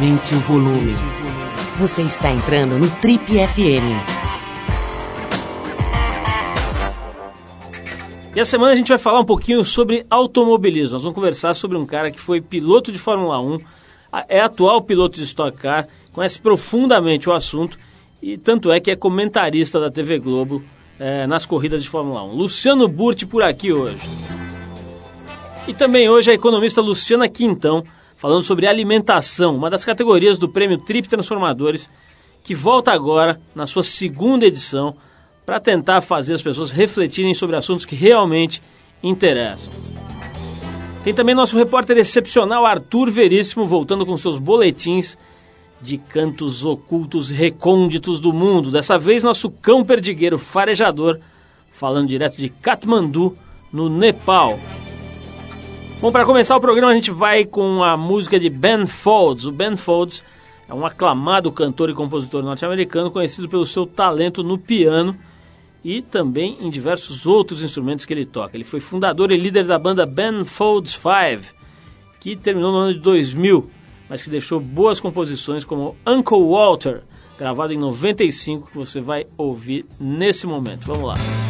Aumente o volume. Você está entrando no Trip FM. E a semana a gente vai falar um pouquinho sobre automobilismo. Nós vamos conversar sobre um cara que foi piloto de Fórmula 1, é atual piloto de Stock Car, conhece profundamente o assunto e tanto é que é comentarista da TV Globo é, nas corridas de Fórmula 1. Luciano Burti por aqui hoje. E também hoje a economista Luciana Quintão falando sobre alimentação, uma das categorias do prêmio Trip Transformadores, que volta agora na sua segunda edição para tentar fazer as pessoas refletirem sobre assuntos que realmente interessam. Tem também nosso repórter excepcional Arthur Veríssimo voltando com seus boletins de cantos ocultos recônditos do mundo. Dessa vez nosso cão perdigueiro farejador falando direto de Katmandu, no Nepal. Bom, para começar o programa a gente vai com a música de Ben Folds. O Ben Folds é um aclamado cantor e compositor norte-americano conhecido pelo seu talento no piano e também em diversos outros instrumentos que ele toca. Ele foi fundador e líder da banda Ben Folds Five, que terminou no ano de 2000, mas que deixou boas composições como Uncle Walter, gravado em 95, que você vai ouvir nesse momento. Vamos lá.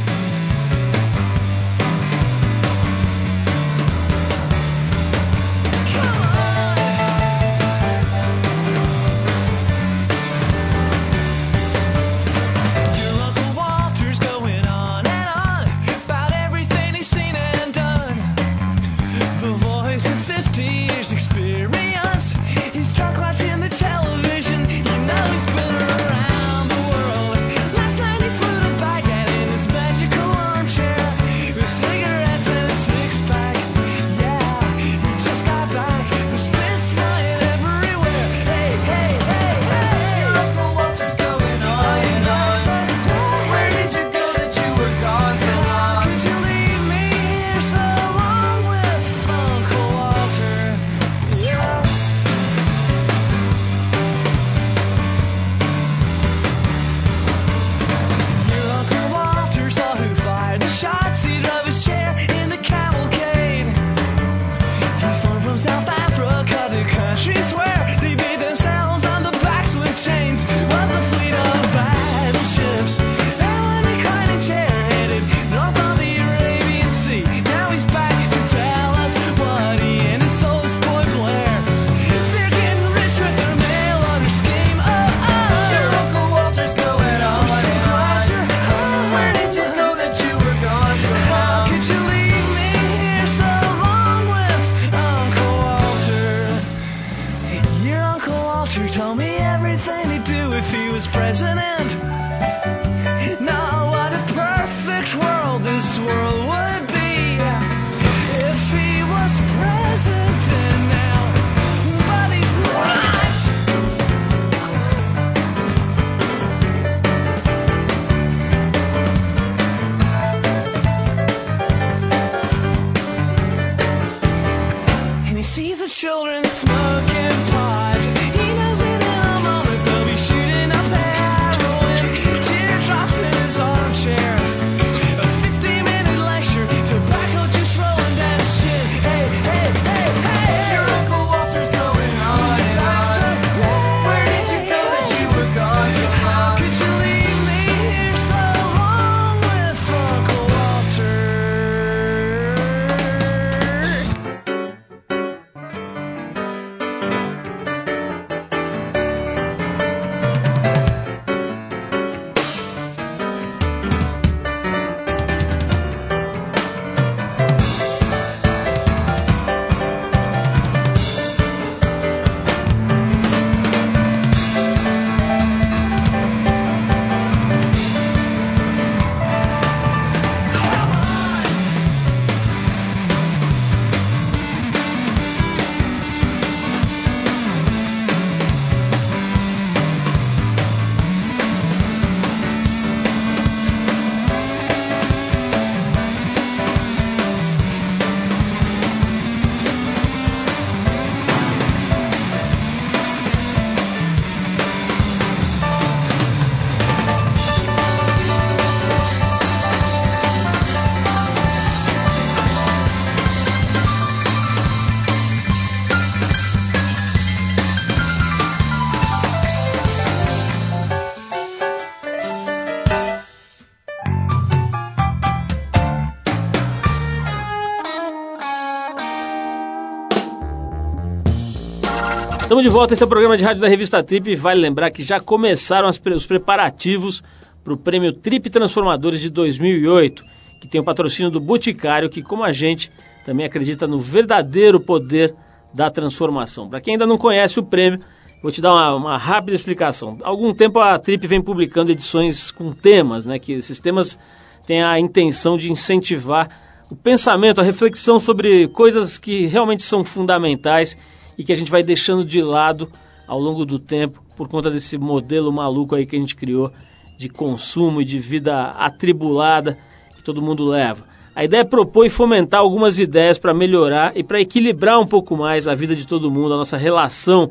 Estamos de volta, esse é o programa de rádio da revista Trip vale lembrar que já começaram os preparativos para o prêmio Trip Transformadores de 2008, que tem o patrocínio do Boticário, que como a gente também acredita no verdadeiro poder da transformação. Para quem ainda não conhece o prêmio, vou te dar uma, uma, rápida explicação. Há algum tempo a Trip vem publicando edições com temas, né, que esses temas têm a intenção de incentivar o pensamento, a reflexão sobre coisas que realmente são fundamentais e que a gente vai deixando de lado ao longo do tempo por conta desse modelo maluco aí que a gente criou de consumo e de vida atribulada que todo mundo leva. A ideia é propor e fomentar algumas ideias para melhorar e para equilibrar um pouco mais a vida de todo mundo, a nossa relação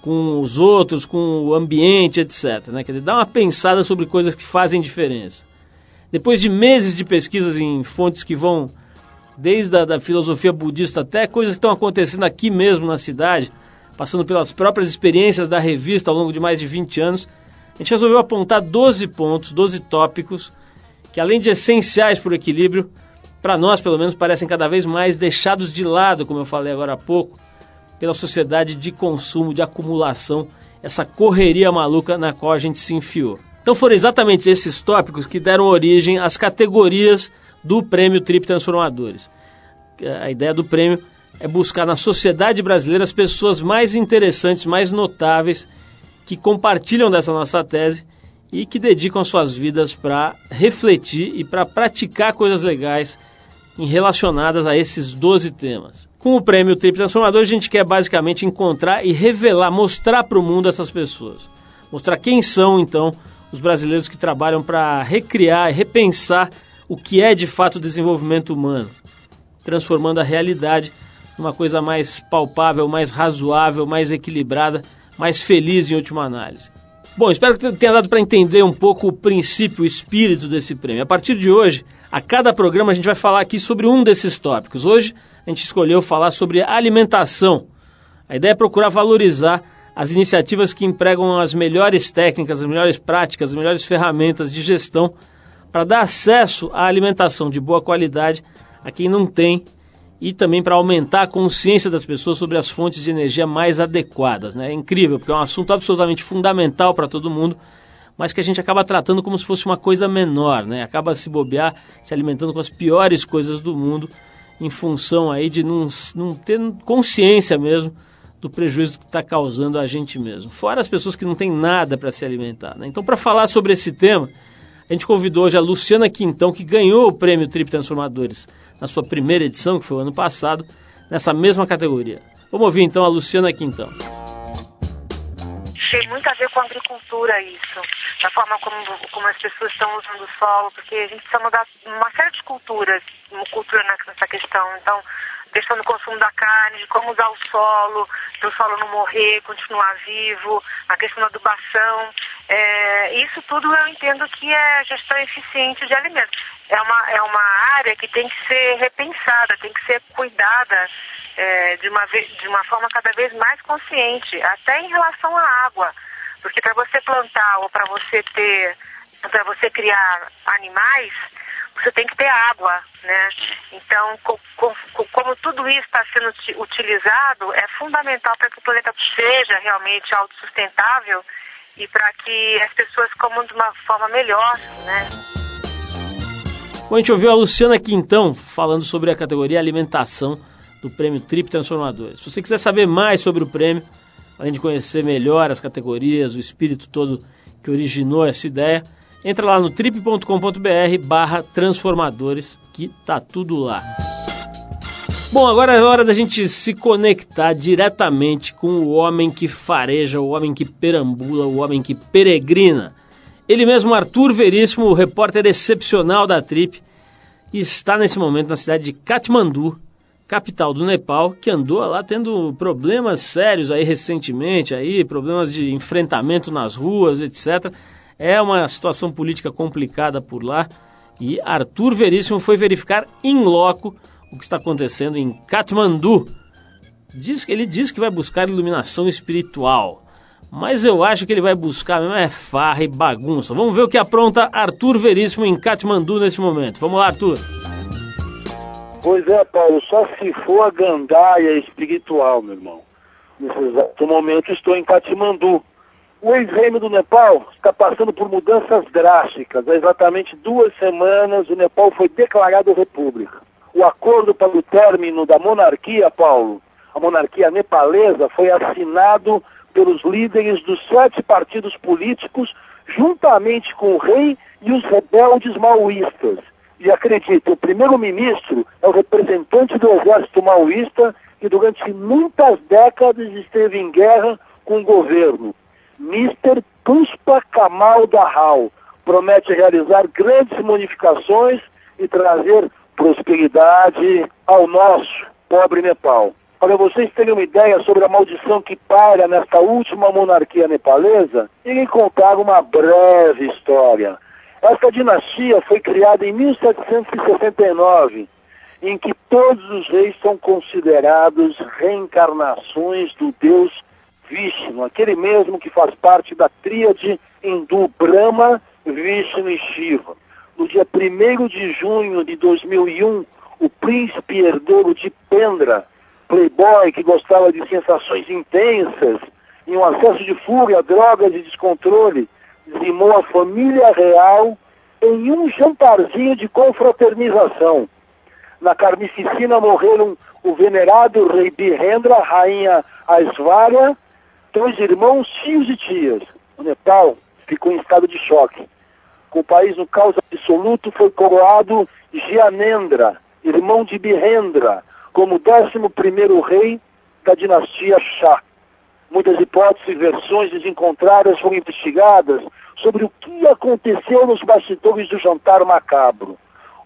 com os outros, com o ambiente, etc. Né? Quer dizer, dar uma pensada sobre coisas que fazem diferença. Depois de meses de pesquisas em fontes que vão desde a da filosofia budista até coisas que estão acontecendo aqui mesmo na cidade, passando pelas próprias experiências da revista ao longo de mais de 20 anos, a gente resolveu apontar 12 pontos, 12 tópicos, que além de essenciais para o equilíbrio, para nós pelo menos parecem cada vez mais deixados de lado, como eu falei agora há pouco, pela sociedade de consumo, de acumulação, essa correria maluca na qual a gente se enfiou. Então foram exatamente esses tópicos que deram origem às categorias do Prêmio Trip Transformadores. A ideia do prêmio é buscar na sociedade brasileira as pessoas mais interessantes, mais notáveis, que compartilham dessa nossa tese e que dedicam suas vidas para refletir e para praticar coisas legais relacionadas a esses 12 temas. Com o prêmio Trip Transformador, a gente quer basicamente encontrar e revelar, mostrar para o mundo essas pessoas. Mostrar quem são, então, os brasileiros que trabalham para recriar e repensar o que é de fato desenvolvimento humano, transformando a realidade numa coisa mais palpável, mais razoável, mais equilibrada, mais feliz em última análise. Bom, espero que tenha dado para entender um pouco o princípio, o espírito desse prêmio. A partir de hoje, a cada programa a gente vai falar aqui sobre um desses tópicos. Hoje a gente escolheu falar sobre alimentação. A ideia é procurar valorizar as iniciativas que empregam as melhores técnicas, as melhores práticas, as melhores ferramentas de gestão para dar acesso à alimentação de boa qualidade a quem não tem e também para aumentar a consciência das pessoas sobre as fontes de energia mais adequadas. Né? É incrível, porque é um assunto absolutamente fundamental para todo mundo, mas que a gente acaba tratando como se fosse uma coisa menor, né? acaba se bobear, se alimentando com as piores coisas do mundo, em função aí de não, não ter consciência mesmo do prejuízo que está causando a gente mesmo. Fora as pessoas que não têm nada para se alimentar. Né? Então, para falar sobre esse tema, a gente convidou hoje a Luciana Quintão, que ganhou o prêmio Trip Transformadores na sua primeira edição, que foi o ano passado, nessa mesma categoria. Vamos ouvir então a Luciana Quintão. Tem muito a ver com a agricultura isso, da forma como, como as pessoas estão usando o solo, porque a gente precisa mudar uma série de culturas, cultura nessa questão. Então, questão do consumo da carne, de como usar o solo, para o solo não morrer, continuar vivo, a questão da adubação. É, isso tudo eu entendo que é gestão eficiente de alimentos. É uma, é uma área que tem que ser repensada, tem que ser cuidada é, de, uma, de uma forma cada vez mais consciente, até em relação à água. Porque para você plantar ou para você ter, para você criar animais, você tem que ter água, né? Então, co co como tudo isso está sendo utilizado, é fundamental para que o planeta seja realmente autossustentável e para que as pessoas comam de uma forma melhor, né? Bom, a gente ouviu a Luciana Quintão falando sobre a categoria alimentação do prêmio Trip Transformadores. Se você quiser saber mais sobre o prêmio, além de conhecer melhor as categorias, o espírito todo que originou essa ideia, Entra lá no trip.com.br barra transformadores que tá tudo lá. Bom, agora é hora da gente se conectar diretamente com o homem que fareja, o homem que perambula, o homem que peregrina. Ele mesmo, Arthur Veríssimo, o repórter excepcional da Trip, está nesse momento na cidade de Katmandu, capital do Nepal, que andou lá tendo problemas sérios aí recentemente, aí, problemas de enfrentamento nas ruas, etc. É uma situação política complicada por lá e Arthur Veríssimo foi verificar em loco o que está acontecendo em Katmandu. Diz, ele diz que vai buscar iluminação espiritual, mas eu acho que ele vai buscar mesmo é farra e bagunça. Vamos ver o que apronta Arthur Veríssimo em Katmandu nesse momento. Vamos lá, Arthur. Pois é, Paulo, só se for a gandaia espiritual, meu irmão. Nesse exato momento estou em Katmandu. O ex-reino do Nepal está passando por mudanças drásticas. Há exatamente duas semanas o Nepal foi declarado república. O acordo para o término da monarquia, Paulo, a monarquia nepalesa, foi assinado pelos líderes dos sete partidos políticos, juntamente com o rei e os rebeldes maoístas. E acredite, o primeiro-ministro é o representante do exército maoísta que durante muitas décadas esteve em guerra com o governo. Mr. Puspa Kamal Dahal promete realizar grandes modificações e trazer prosperidade ao nosso pobre Nepal. Para vocês terem uma ideia sobre a maldição que paira nesta última monarquia nepalesa, irei contar uma breve história. Esta dinastia foi criada em 1769 em que todos os reis são considerados reencarnações do deus Vishnu, aquele mesmo que faz parte da tríade hindu Brahma, Vishnu e Shiva. No dia 1 de junho de 2001, o príncipe herdeiro de Pendra, playboy que gostava de sensações intensas, em um acesso de fúria, drogas e descontrole, dizimou a família real em um jantarzinho de confraternização. Na carnificina morreram o venerado rei Birendra, rainha Aisvarya, dois irmãos, tios e tias. O Nepal ficou em estado de choque. Com o país no caos absoluto, foi coroado Gyanendra, irmão de Birendra, como 11 rei da dinastia Shah. Muitas hipóteses e versões desencontradas foram investigadas sobre o que aconteceu nos bastidores do jantar macabro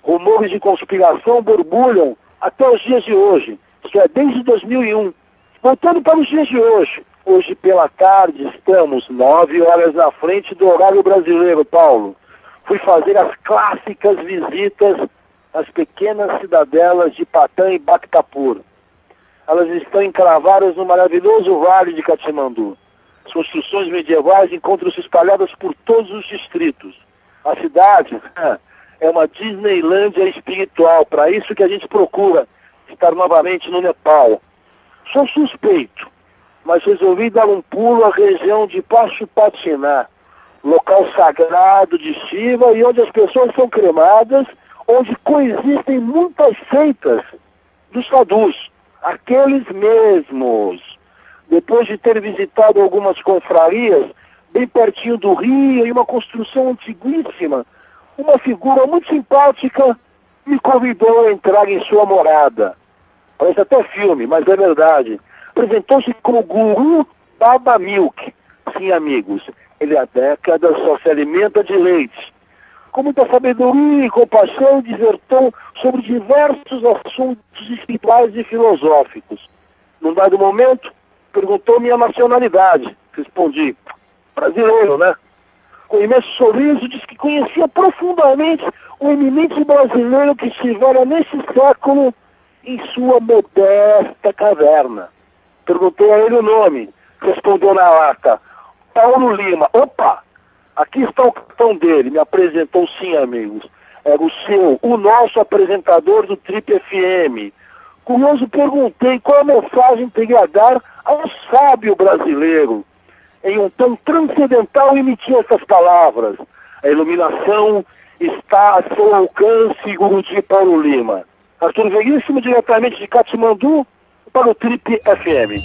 rumores de conspiração borbulham até os dias de hoje, isto é, desde 2001. Voltando para os dias de hoje, hoje pela tarde estamos nove horas na frente do horário brasileiro, Paulo. Fui fazer as clássicas visitas às pequenas cidadelas de Patã e Bactapur. Elas estão encravadas no maravilhoso vale de Katmandu. As construções medievais encontram-se espalhadas por todos os distritos. A cidade é uma Disneylândia espiritual. Para isso que a gente procura estar novamente no Nepal. Sou suspeito, mas resolvi dar um pulo à região de Pachupatiná, local sagrado de Shiva e onde as pessoas são cremadas, onde coexistem muitas seitas dos sadhus, aqueles mesmos. Depois de ter visitado algumas confrarias, bem pertinho do rio, e uma construção antiguíssima, uma figura muito simpática me convidou a entrar em sua morada. Parece até filme, mas é verdade. Apresentou-se como Guru Baba Milk. Sim, amigos, ele há décadas só se alimenta de leite. Com muita sabedoria e compaixão, disertou sobre diversos assuntos espirituais e filosóficos. Num dado momento, perguntou minha nacionalidade. Respondi, brasileiro, né? com imenso sorriso, disse que conhecia profundamente o eminente brasileiro que estivera nesse século em sua modesta caverna. Perguntei a ele o nome. Respondeu na lata. Paulo Lima. Opa! Aqui está o cartão dele. Me apresentou sim, amigos. Era o seu, o nosso apresentador do Trip FM. Curioso, perguntei qual a mensagem teria a dar ao sábio brasileiro em um tom transcendental emitia essas palavras. A iluminação está a seu alcance, Guruji Paulo Lima. Arthur Veríssimo, diretamente de Katmandu, para o Trip FM.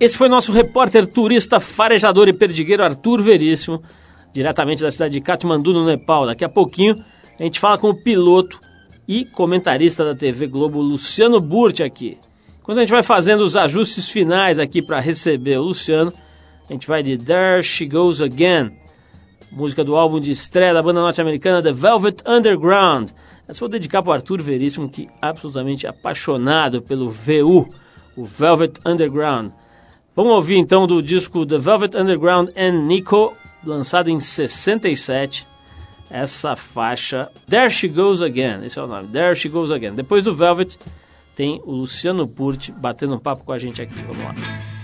Esse foi nosso repórter turista, farejador e perdigueiro Arthur Veríssimo, diretamente da cidade de Katmandu, no Nepal. Daqui a pouquinho a gente fala com o piloto e comentarista da TV Globo, Luciano Burti, aqui. Quando a gente vai fazendo os ajustes finais aqui para receber o Luciano, a gente vai de There She Goes Again, música do álbum de estreia da banda norte-americana The Velvet Underground. Essa vou dedicar para o Arthur Veríssimo, que é absolutamente apaixonado pelo VU, o Velvet Underground. Vamos ouvir então do disco The Velvet Underground and Nico, lançado em 67, essa faixa There She Goes Again, esse é o nome, There She Goes Again. Depois do Velvet tem o Luciano Purti batendo um papo com a gente aqui. Vamos lá.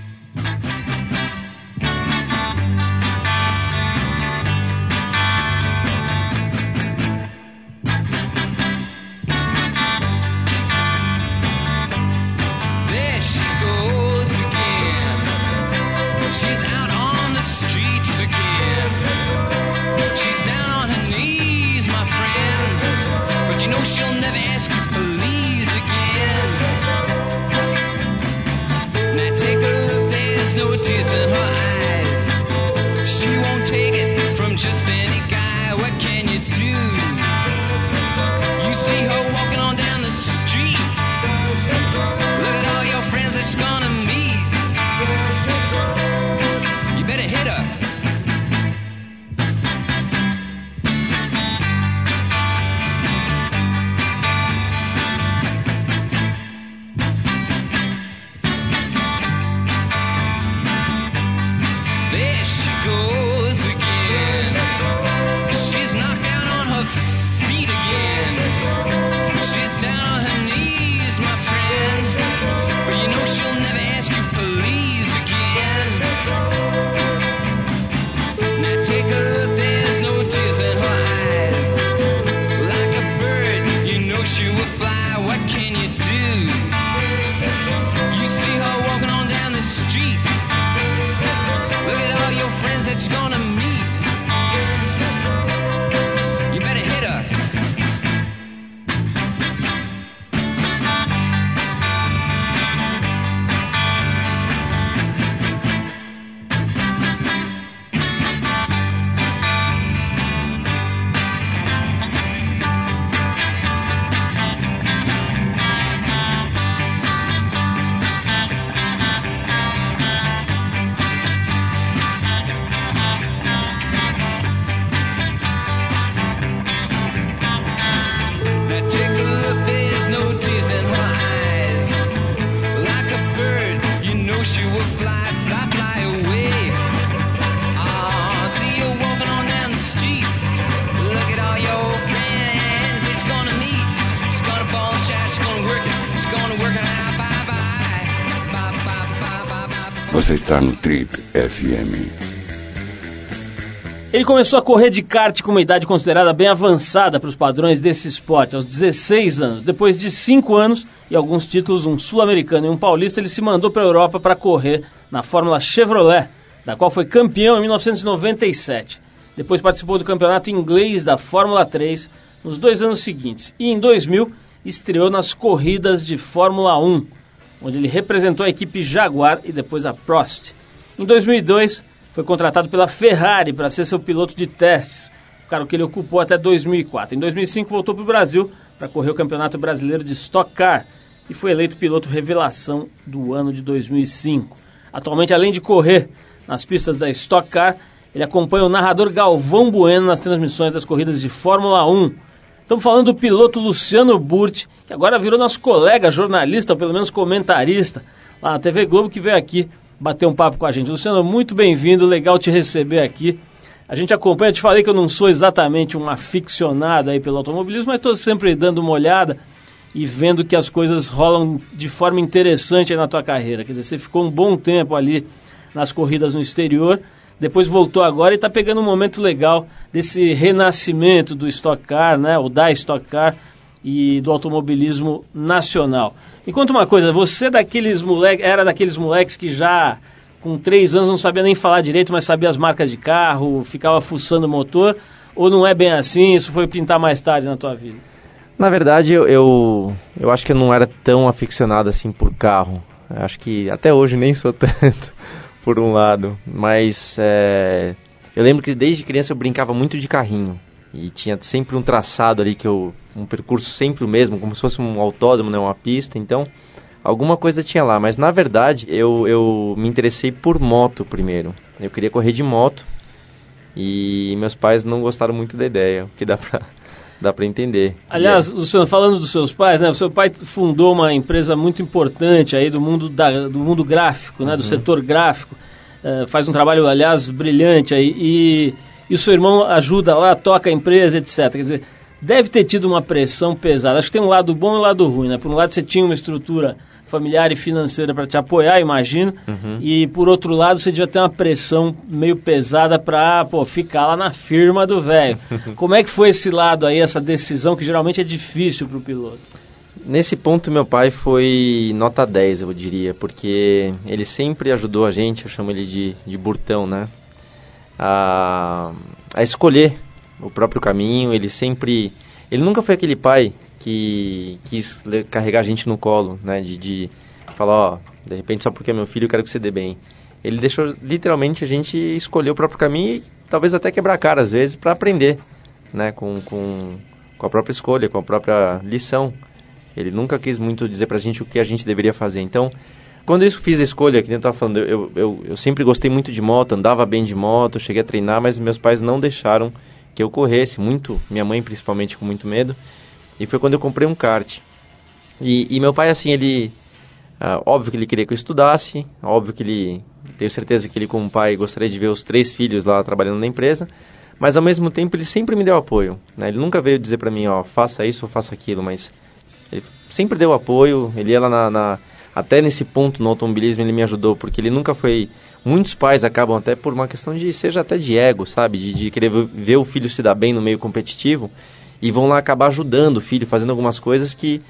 Está no Trip FM. Ele começou a correr de kart com uma idade considerada bem avançada para os padrões desse esporte, aos 16 anos. Depois de 5 anos e alguns títulos, um sul-americano e um paulista, ele se mandou para a Europa para correr na Fórmula Chevrolet, da qual foi campeão em 1997. Depois participou do campeonato inglês da Fórmula 3 nos dois anos seguintes. E em 2000 estreou nas corridas de Fórmula 1, onde ele representou a equipe Jaguar e depois a Prost. Em 2002 foi contratado pela Ferrari para ser seu piloto de testes, o cargo que ele ocupou até 2004. Em 2005 voltou para o Brasil para correr o Campeonato Brasileiro de Stock Car e foi eleito piloto revelação do ano de 2005. Atualmente, além de correr nas pistas da Stock Car, ele acompanha o narrador Galvão Bueno nas transmissões das corridas de Fórmula 1. Estamos falando do piloto Luciano Burti, que agora virou nosso colega jornalista, ou pelo menos comentarista, lá na TV Globo, que veio aqui bater um papo com a gente. Luciano, muito bem-vindo, legal te receber aqui. A gente acompanha, eu te falei que eu não sou exatamente um aficionado aí pelo automobilismo, mas estou sempre dando uma olhada e vendo que as coisas rolam de forma interessante aí na tua carreira. Quer dizer, você ficou um bom tempo ali nas corridas no exterior, depois voltou agora e está pegando um momento legal desse renascimento do Stock Car, né, o da Stock Car e do automobilismo nacional. Me conta uma coisa, você daqueles moleque, era daqueles moleques que já com três anos não sabia nem falar direito, mas sabia as marcas de carro, ficava fuçando o motor, ou não é bem assim, isso foi pintar mais tarde na tua vida? Na verdade, eu, eu, eu acho que eu não era tão aficionado assim por carro. Eu acho que até hoje nem sou tanto, por um lado. Mas é, eu lembro que desde criança eu brincava muito de carrinho. E tinha sempre um traçado ali, que eu, um percurso sempre o mesmo, como se fosse um autódromo, né, uma pista. Então, alguma coisa tinha lá. Mas na verdade, eu, eu me interessei por moto primeiro. Eu queria correr de moto. E meus pais não gostaram muito da ideia, o que dá pra, dá pra entender. Aliás, Luciano, falando dos seus pais, né? O seu pai fundou uma empresa muito importante aí do mundo, da, do mundo gráfico, né? Do setor gráfico. Eh, faz um trabalho, aliás, brilhante aí. E, e o seu irmão ajuda lá, toca a empresa, etc. Quer dizer, deve ter tido uma pressão pesada. Acho que tem um lado bom e um lado ruim, né? Por um lado, você tinha uma estrutura familiar e financeira para te apoiar, imagino. E por outro lado, você devia ter uma pressão meio pesada para ficar lá na firma do velho. Como é que foi esse lado aí, essa decisão que geralmente é difícil para o piloto? Nesse ponto, meu pai foi nota 10, eu diria, porque ele sempre ajudou a gente, eu chamo ele de, de burtão, né? A, a escolher o próprio caminho, ele sempre... Ele nunca foi aquele pai que quis carregar a gente no colo, né? De, de falar, ó, de repente só porque é meu filho eu quero que você dê bem. ele deixou literalmente a gente escolher o próprio caminho e talvez até quebrar a cara às vezes para aprender, né, com, com, com a própria escolha, com a própria lição. Ele nunca quis muito dizer pra gente o que a gente deveria fazer. Então, quando eu fiz a escolha, que nem eu estava falando, eu, eu, eu sempre gostei muito de moto, andava bem de moto, cheguei a treinar, mas meus pais não deixaram que eu corresse, muito, minha mãe principalmente com muito medo. E foi quando eu comprei um kart. E, e meu pai, assim, ele. ah, óbvio que ele queria que eu estudasse, óbvio que ele. Tenho certeza que ele, como pai, gostaria de ver os três filhos lá trabalhando na empresa, mas ao mesmo tempo ele sempre me deu apoio. Né? Ele nunca veio dizer para mim, ó, faça isso ou faça aquilo, mas ele sempre deu apoio, ele ia lá na, na- Até nesse ponto no automobilismo ele me ajudou, porque ele nunca foi. Muitos pais acabam até por uma questão de. seja até de ego, sabe? De, de querer ver o filho se dar bem no meio competitivo e vão lá acabar ajudando o filho, fazendo algumas coisas que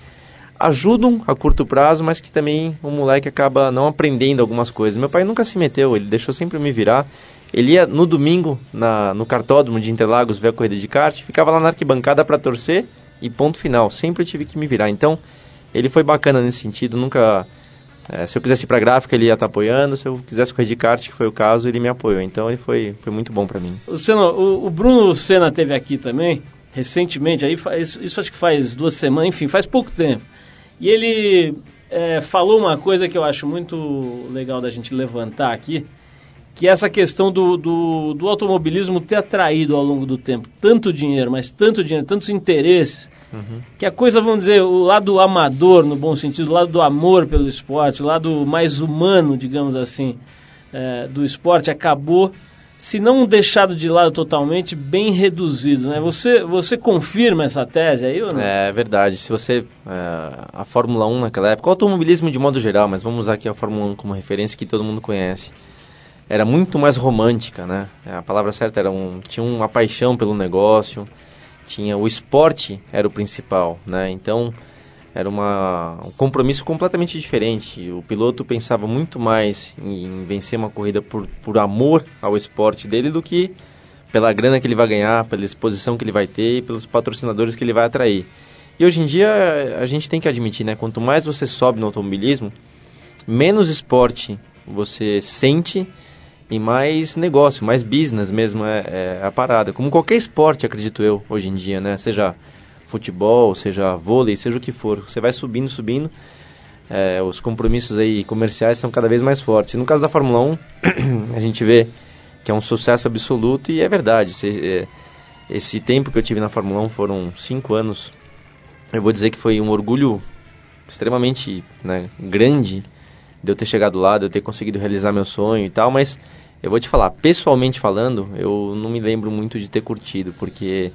ajudam a curto prazo, mas que também o moleque acaba não aprendendo algumas coisas. Meu pai nunca se meteu, ele deixou sempre me virar. Ele ia no domingo na, no cartódromo de Interlagos ver a corrida de kart, ficava lá na arquibancada para torcer e ponto final. Sempre tive que me virar. Então, ele foi bacana nesse sentido, nunca... eh, se eu quisesse ir para gráfica, ele ia estar apoiando. Se eu quisesse correr de kart, que foi o caso, ele me apoiou. Então, ele foi, foi muito bom para mim. O, o Bruno Senna teve aqui também, recentemente, aí faz, isso acho que faz duas semanas, enfim, faz pouco tempo. E ele é, falou uma coisa que eu acho muito legal da gente levantar aqui, que é essa questão do, do, do automobilismo ter atraído ao longo do tempo tanto dinheiro, mas tanto dinheiro, tantos interesses, que a coisa, vamos dizer, o lado amador, no bom sentido, o lado do amor pelo esporte, o lado mais humano, digamos assim, eh, do esporte, acabou, se não deixado de lado totalmente, bem reduzido. Né? Você, você confirma essa tese aí ou não? É verdade. Se você. é, a Fórmula 1 naquela época, o automobilismo de modo geral, mas vamos usar aqui a Fórmula 1 como referência que todo mundo conhece. Era muito mais romântica, né? A palavra certa era um. Tinha uma paixão pelo negócio, tinha. O esporte era o principal, né? Então. Era uma, um compromisso completamente diferente. O piloto pensava muito mais em, vencer uma corrida por, por amor ao esporte dele do que pela grana que ele vai ganhar, pela exposição que ele vai ter e pelos patrocinadores que ele vai atrair. E hoje em dia a gente tem que admitir, né? Quanto mais você sobe no automobilismo, menos esporte você sente e mais negócio, mais business mesmo é, é a parada. Como qualquer esporte, acredito eu, hoje em dia, né? Seja futebol, seja vôlei, seja o que for. Você vai subindo, subindo. é, os compromissos aí comerciais são cada vez mais fortes. E no caso da Fórmula 1, a gente vê que é um sucesso absoluto e é verdade. Cê- é, esse tempo que eu tive na Fórmula 1 foram cinco anos. Eu vou dizer que foi um orgulho extremamente né, grande de eu ter chegado lá, de eu ter conseguido realizar meu sonho e tal, mas eu vou te falar, pessoalmente falando, eu não me lembro muito de ter curtido, porque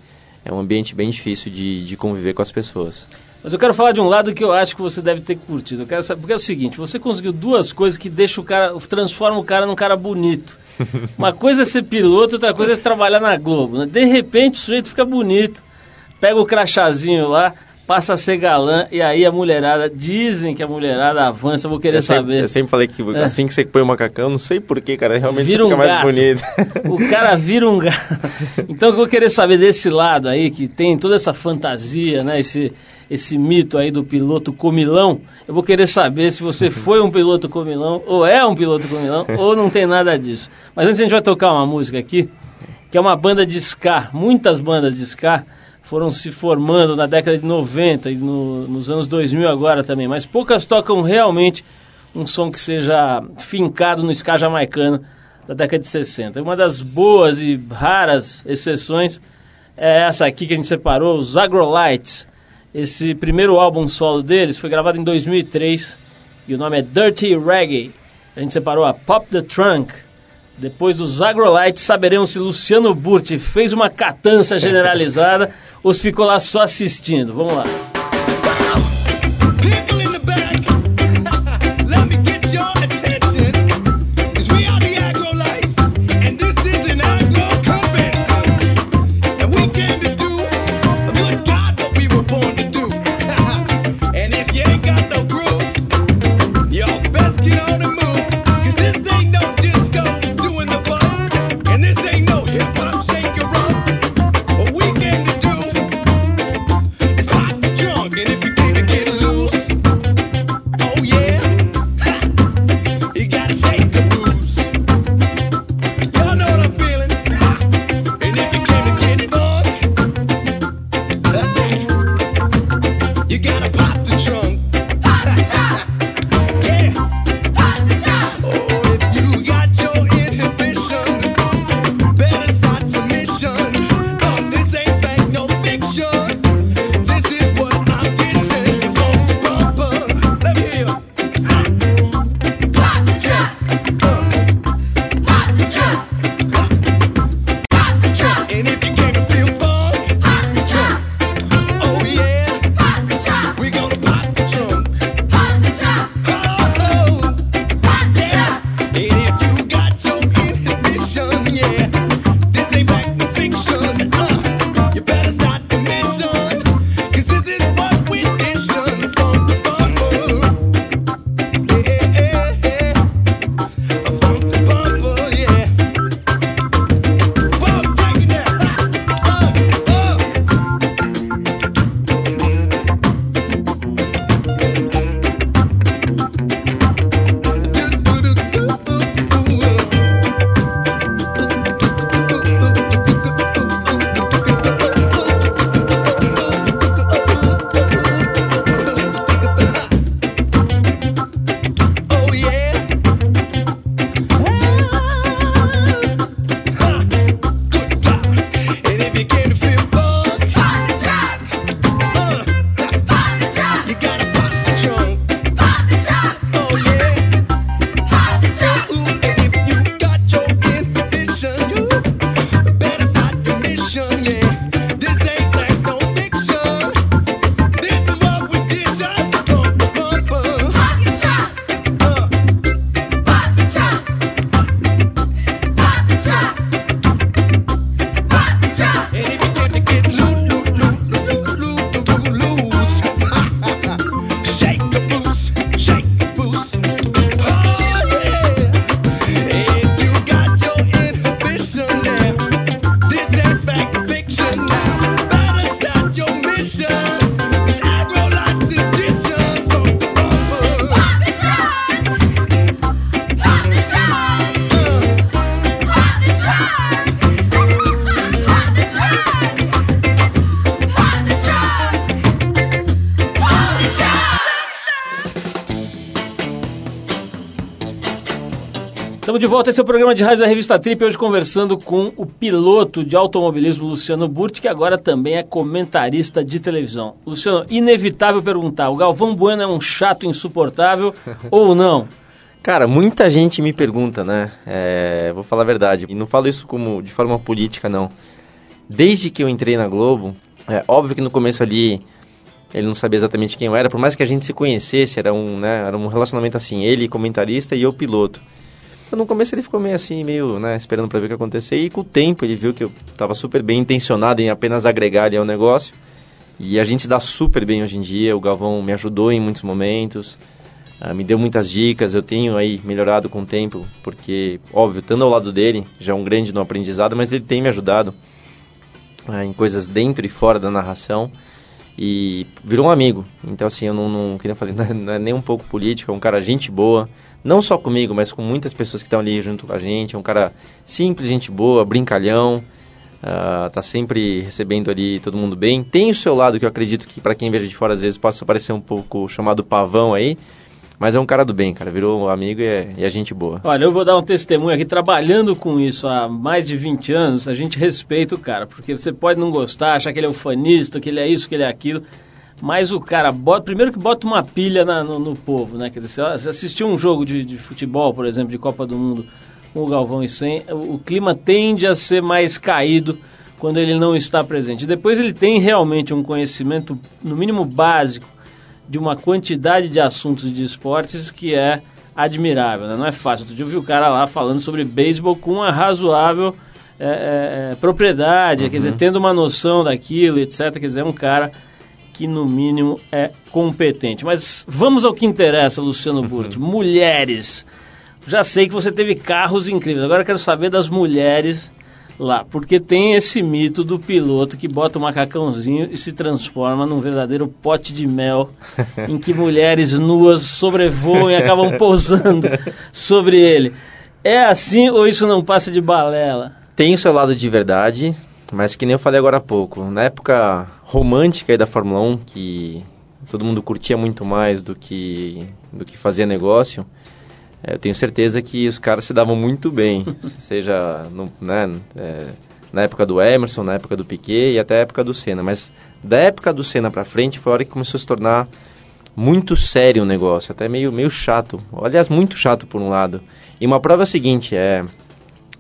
é um ambiente bem difícil de, de conviver com as pessoas. Mas eu quero falar de um lado que eu acho que você deve ter curtido. Eu quero saber, porque é o seguinte, você conseguiu duas coisas que deixam o cara, transforma o cara num cara bonito. Uma coisa é ser piloto, outra coisa é trabalhar na Globo. Né? De repente o sujeito fica bonito, pega o crachazinho lá, passa a ser galã e aí a mulherada, dizem que a mulherada avança, eu vou querer Eu sempre, saber. eu sempre falei que É. assim que você põe o macacão, não sei porquê, cara, realmente Vira você fica um mais bonito. O cara vira um gato. Então eu vou querer saber desse lado aí, que tem toda essa fantasia, né? Esse, esse mito aí do piloto comilão. Eu vou querer saber se você foi um piloto comilão, ou é um piloto comilão, ou não tem nada disso. Mas antes a gente vai tocar uma música aqui, que é uma banda de ska. Muitas bandas de ska foram se formando na década de 90 e no- nos anos 2000 agora também, mas poucas tocam realmente um som que seja fincado no ska jamaicano da década de 60. Uma das boas e raras exceções é essa aqui que a gente separou, os Agrolites. Esse primeiro álbum solo deles foi gravado em 2003 e o nome é Dirty Reggae. A gente separou a Pop the Trunk. Depois dos Agrolites, saberemos se Luciano Burti fez uma catança generalizada ou se ficou lá só assistindo. Vamos lá. de volta, esse é o programa de rádio da revista Trip, hoje conversando com o piloto de automobilismo Luciano Burti, que agora também é comentarista de televisão. Luciano, inevitável perguntar, o Galvão Bueno é um chato insuportável ou não? Cara, muita gente me pergunta, né? É, vou falar a verdade, e não falo isso como de forma política, não. Desde que eu entrei na Globo, é óbvio que no começo ali ele não sabia exatamente quem eu era, por mais que a gente se conhecesse, era um, né, era um relacionamento assim, ele comentarista e eu piloto. No começo ele ficou meio assim, meio, né, esperando para ver o que acontecer. E com o tempo ele viu que eu estava super bem intencionado em apenas agregar ali ao negócio. E a gente dá super bem hoje em dia. O Galvão me ajudou em muitos momentos, uh, me deu muitas dicas. Eu tenho aí melhorado com o tempo, porque, óbvio, estando ao lado dele, já é um grande no aprendizado, mas ele tem me ajudado uh, em coisas dentro e fora da narração. E virou um amigo. Então, assim, eu não, não falei, não é, não é nem um pouco político, é um cara gente boa não só comigo, mas com muitas pessoas que estão ali junto com a gente. É um cara simples, gente boa, brincalhão, uh, tá sempre recebendo ali todo mundo bem. Tem o seu lado que eu acredito que para quem veja de fora às vezes possa parecer um pouco chamado pavão aí, mas é um cara do bem, cara. Virou um amigo e é, e é, gente boa. Olha, eu vou dar um testemunho aqui. Trabalhando com isso há mais de 20 anos, a gente respeita o cara. Porque você pode não gostar, achar que ele é ufanista, que ele é isso, que ele é aquilo. Mas o cara bota. Primeiro que bota uma pilha na, no, no, povo, né? Quer dizer, você assistiu um jogo de, de, futebol, por exemplo, de Copa do Mundo com o Galvão e sem, o, o clima tende a ser mais caído quando ele não está presente. Depois ele tem realmente um conhecimento, no mínimo básico, de uma quantidade de assuntos de esportes que é admirável, né? Não é fácil. Outro dia eu vi o cara lá falando sobre beisebol com uma razoável é, é, é propriedade, uhum. quer dizer, tendo uma noção daquilo, etc. Quer dizer, é um cara que no mínimo é competente. Mas vamos ao que interessa, Luciano uhum. Burti. Mulheres. Já sei que você teve carros incríveis. Agora quero saber das mulheres lá, porque tem esse mito do piloto que bota o macacãozinho e se transforma num verdadeiro pote de mel, em que mulheres nuas sobrevoam e acabam pousando sobre ele. É assim ou isso não passa de balela? Tem o seu lado de verdade, mas que nem eu falei agora há pouco, na época romântica aí da Fórmula 1, que todo mundo curtia muito mais do que, do que fazia negócio, é, eu tenho certeza que os caras se davam muito bem, seja no, né, é, na época do Emerson, na época do Piquet e até a época do Senna. Mas da época do Senna para frente foi a hora que começou a se tornar muito sério o negócio, até meio, meio chato. Aliás, muito chato por um lado. E uma prova é a seguinte, é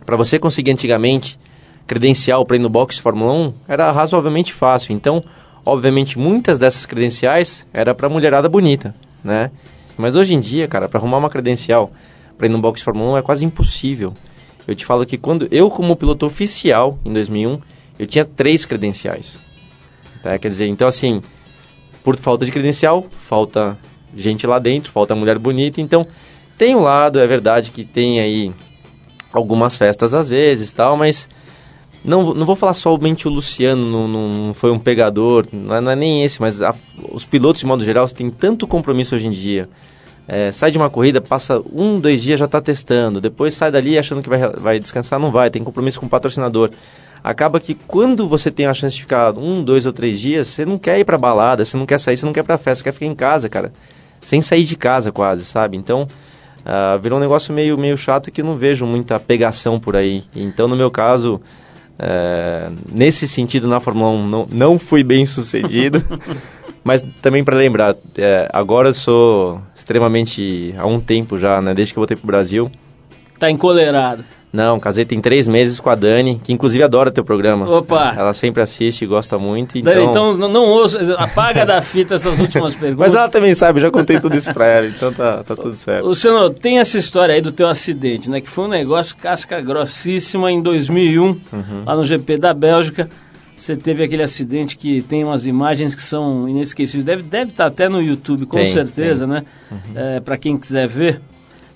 para você conseguir antigamente credencial para ir no box Fórmula 1 era razoavelmente fácil. Então, obviamente, muitas dessas credenciais era para mulherada bonita, né? Mas hoje em dia, cara, para arrumar uma credencial para ir no box Fórmula 1 é quase impossível. Eu te falo que quando eu, como piloto oficial em 2001, eu tinha três credenciais. Tá? Quer dizer, então assim, por falta de credencial, falta gente lá dentro, falta mulher bonita. Então, tem um lado, é verdade que tem aí algumas festas às vezes tal, mas não, não vou falar somente o Luciano não, não foi um pegador, não é, não é nem esse, mas a, os pilotos, de modo geral, têm tanto compromisso hoje em dia. É, sai de uma corrida, passa um, dois dias já está testando, depois sai dali achando que vai, vai descansar, não vai, tem compromisso com o patrocinador. Acaba que quando você tem a chance de ficar um, dois ou três dias, você não quer ir pra balada, você não quer sair, você não quer pra festa, você quer ficar em casa, cara. Sem sair de casa quase, sabe? Então, uh, virou um negócio meio, meio chato que eu não vejo muita pegação por aí. Então, no meu caso, é, nesse sentido, na Fórmula 1 não, não fui bem sucedido. mas também para lembrar, é, agora eu sou extremamente, há um tempo já, né, desde que eu voltei pro Brasil. Tá encolerado. Não, casei tem três meses com a Dani, que inclusive adora teu programa. Opa! Ela sempre assiste e gosta muito. Então, Dani, então não, não ouço, apaga da fita essas últimas perguntas. Mas ela também sabe, já contei tudo isso pra ela, então tá, tá tudo certo. Luciano, tem essa história aí do teu acidente, né? Que foi um negócio casca grossíssima em 2001, uhum. lá no GP da Bélgica. Você teve aquele acidente que tem umas imagens que são inesquecíveis. Deve estar deve tá até no YouTube, com tem, certeza, tem. né? Uhum. É, para quem quiser ver.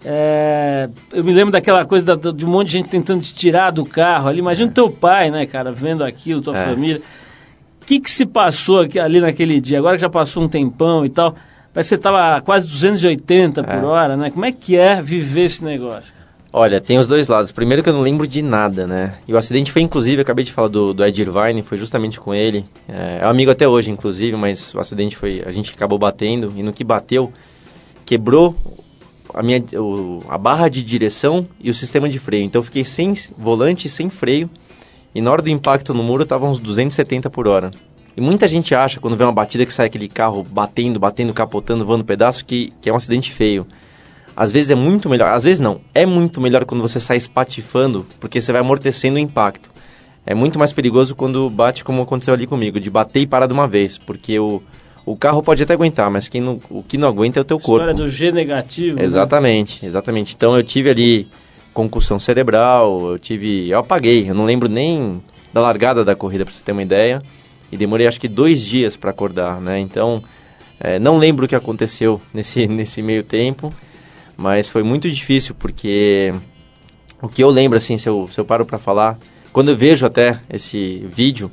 É, eu me lembro daquela coisa da, de um monte de gente tentando te tirar do carro ali. Imagina o teu pai, né, cara, vendo aquilo, tua é. família. O que, que se passou aqui, ali naquele dia? Agora que já passou um tempão e tal, parece que você estava quase 280 por é. hora, né? Como é que é viver esse negócio? Olha, tem os dois lados. Primeiro que eu não lembro de nada, né? E o acidente foi, inclusive, eu acabei de falar do, do Ed Irvine, foi justamente com ele. É, é um amigo até hoje, inclusive, mas o acidente foi... A gente acabou batendo, e no que bateu, quebrou a, minha, o- a barra de direção e o sistema de freio. Então eu fiquei sem volante, sem freio. E na hora do impacto no muro tava uns 270 por hora. E muita gente acha, quando vê uma batida que sai aquele carro batendo, batendo, capotando, voando pedaço, que, que é um acidente feio. Às vezes é muito melhor, às vezes não, é muito melhor quando você sai espatifando, porque você vai amortecendo o impacto. É muito mais perigoso quando bate como aconteceu ali comigo, de bater e parar de uma vez, porque o, o carro pode até aguentar, mas quem não, o que não aguenta é o teu corpo. História do G negativo. né? Exatamente, exatamente. Então eu tive ali concussão cerebral, eu tive. Eu apaguei, eu não lembro nem da largada da corrida, pra você ter uma ideia. E demorei acho que dois dias para acordar, né? Então, é, não lembro o que aconteceu nesse, nesse meio tempo, mas foi muito difícil, porque o que eu lembro, assim, se eu, se eu paro para falar, quando eu vejo até esse vídeo,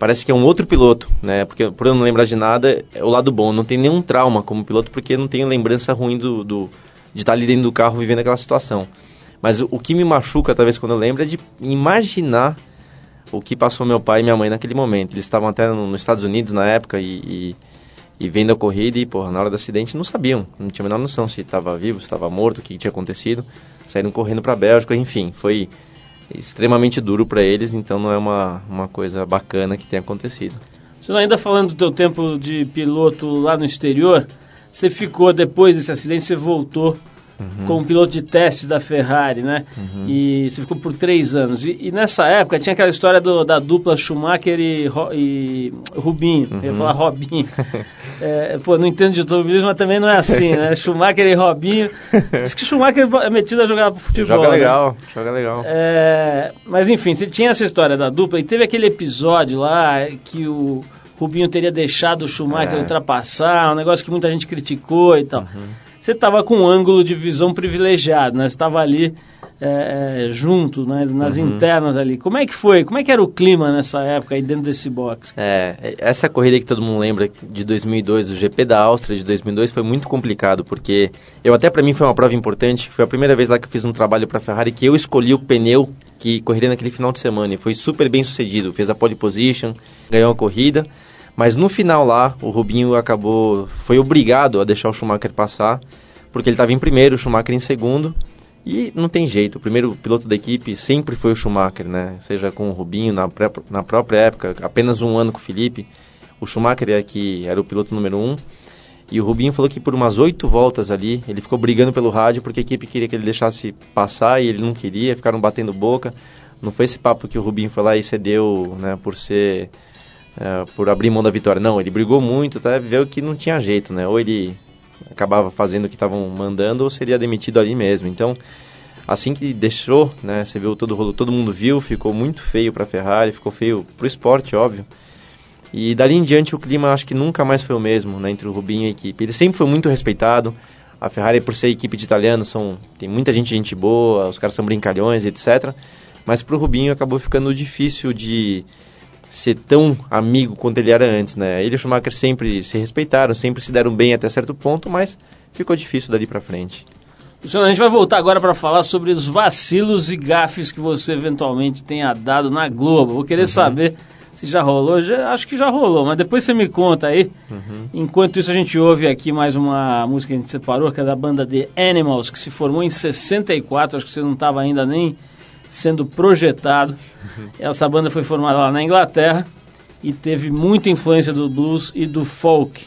parece que é um outro piloto, né? Porque por eu não lembrar de nada, é o lado bom. Não tem nenhum trauma como piloto, porque não tenho lembrança ruim do, do de estar ali dentro do carro vivendo aquela situação. Mas o, o que me machuca, talvez, quando eu lembro, é de imaginar o que passou meu pai e minha mãe naquele momento. Eles estavam até no- nos Estados Unidos na época e, e, e vendo a corrida e, porra, na hora do acidente não sabiam. Não tinha a menor noção se estava vivo, se estava morto, o que tinha acontecido. Saíram correndo para a Bélgica, enfim, foi extremamente duro para eles, então não é uma, uma coisa bacana que tenha acontecido. Você ainda falando do teu tempo de piloto lá no exterior, você ficou, depois desse acidente, você voltou Uhum. como piloto de testes da Ferrari, né? E você ficou por três anos. E, e nessa época tinha aquela história do- da dupla Schumacher e, e Rubinho. Eu Uhum. ia falar Robinho. É, pô, não entendo de automobilismo, mas também não é assim, né? Schumacher e Robinho. Diz que Schumacher é metido a jogar futebol. joga né? legal, joga legal. É, mas enfim, você tinha essa história da dupla e teve aquele episódio lá que o Rubinho teria deixado o Schumacher É. ultrapassar, um negócio que muita gente criticou e tal. Uhum. Você estava com um ângulo de visão privilegiado, né? Você estava ali é, é, junto, né? nas Uhum. internas ali. Como é que foi? Como é que era o clima nessa época aí dentro desse box? É, essa corrida que todo mundo lembra de 2002, o GP da Áustria de 2002, foi muito complicado, porque eu até para mim foi uma prova importante, foi a primeira vez lá que eu fiz um trabalho para a Ferrari que eu escolhi o pneu que correria naquele final de semana e foi super bem sucedido, fez a pole position, ganhou a corrida, mas no final lá o Rubinho acabou, foi obrigado a deixar o Schumacher passar, porque ele estava em primeiro, o Schumacher em segundo, e não tem jeito, o primeiro piloto da equipe sempre foi o Schumacher, né? Seja com o Rubinho na, pré- na própria época, apenas um ano com o Felipe. O Schumacher é que era o piloto número um. E o Rubinho falou que por umas oito voltas ali, ele ficou brigando pelo rádio porque a equipe queria que ele deixasse passar e ele não queria, ficaram batendo boca. Não foi esse papo que o Rubinho foi lá e cedeu, né, por ser. Eh, por abrir mão da vitória. Não, ele brigou muito, até viu que não tinha jeito, né? Ou ele acabava fazendo o que estavam mandando ou seria demitido ali mesmo. Então, assim que deixou, né, você viu todo o rolo, todo mundo viu, ficou muito feio para a Ferrari, ficou feio para o esporte, óbvio. E dali em diante o clima acho que nunca mais foi o mesmo, né, entre o Rubinho e a equipe. Ele sempre foi muito respeitado. A Ferrari, por ser equipe de italianos, são, tem muita gente, gente boa, os caras são brincalhões, etc. Mas pro Rubinho acabou ficando difícil de ser tão amigo quanto ele era antes, né? Ele e o Schumacher sempre se respeitaram, sempre se deram bem até certo ponto, mas ficou difícil dali pra frente. Luciano, a gente vai voltar agora para falar sobre os vacilos e gafes que você eventualmente tenha dado na Globo. Vou querer saber se já rolou. Já, acho que já rolou, mas depois você me conta aí. Enquanto isso, a gente ouve aqui mais uma música que a gente separou, que é da banda The Animals, que se formou em 64. Acho que você não estava ainda nem sendo projetado. Essa banda foi formada lá na Inglaterra e teve muita influência do blues e do folk.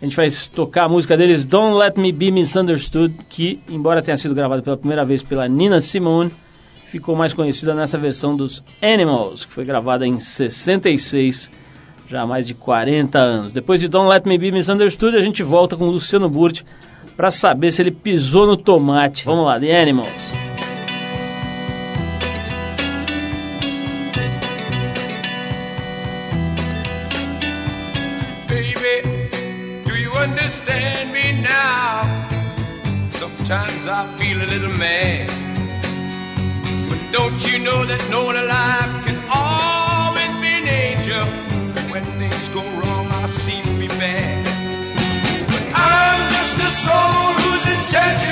A gente vai tocar a música deles, Don't Let Me Be Misunderstood, que, embora tenha sido gravada pela primeira vez pela Nina Simone, ficou mais conhecida nessa versão dos Animals, que foi gravada em 66, já há mais de 40 anos. Depois de Don't Let Me Be Misunderstood, a gente volta com o Luciano Burti para saber se ele pisou no tomate. Vamos lá, The Animals. I feel a little mad. But don't you know that no one alive can always be an angel? When things go wrong, I seem to be bad. But I'm just a soul whose intentions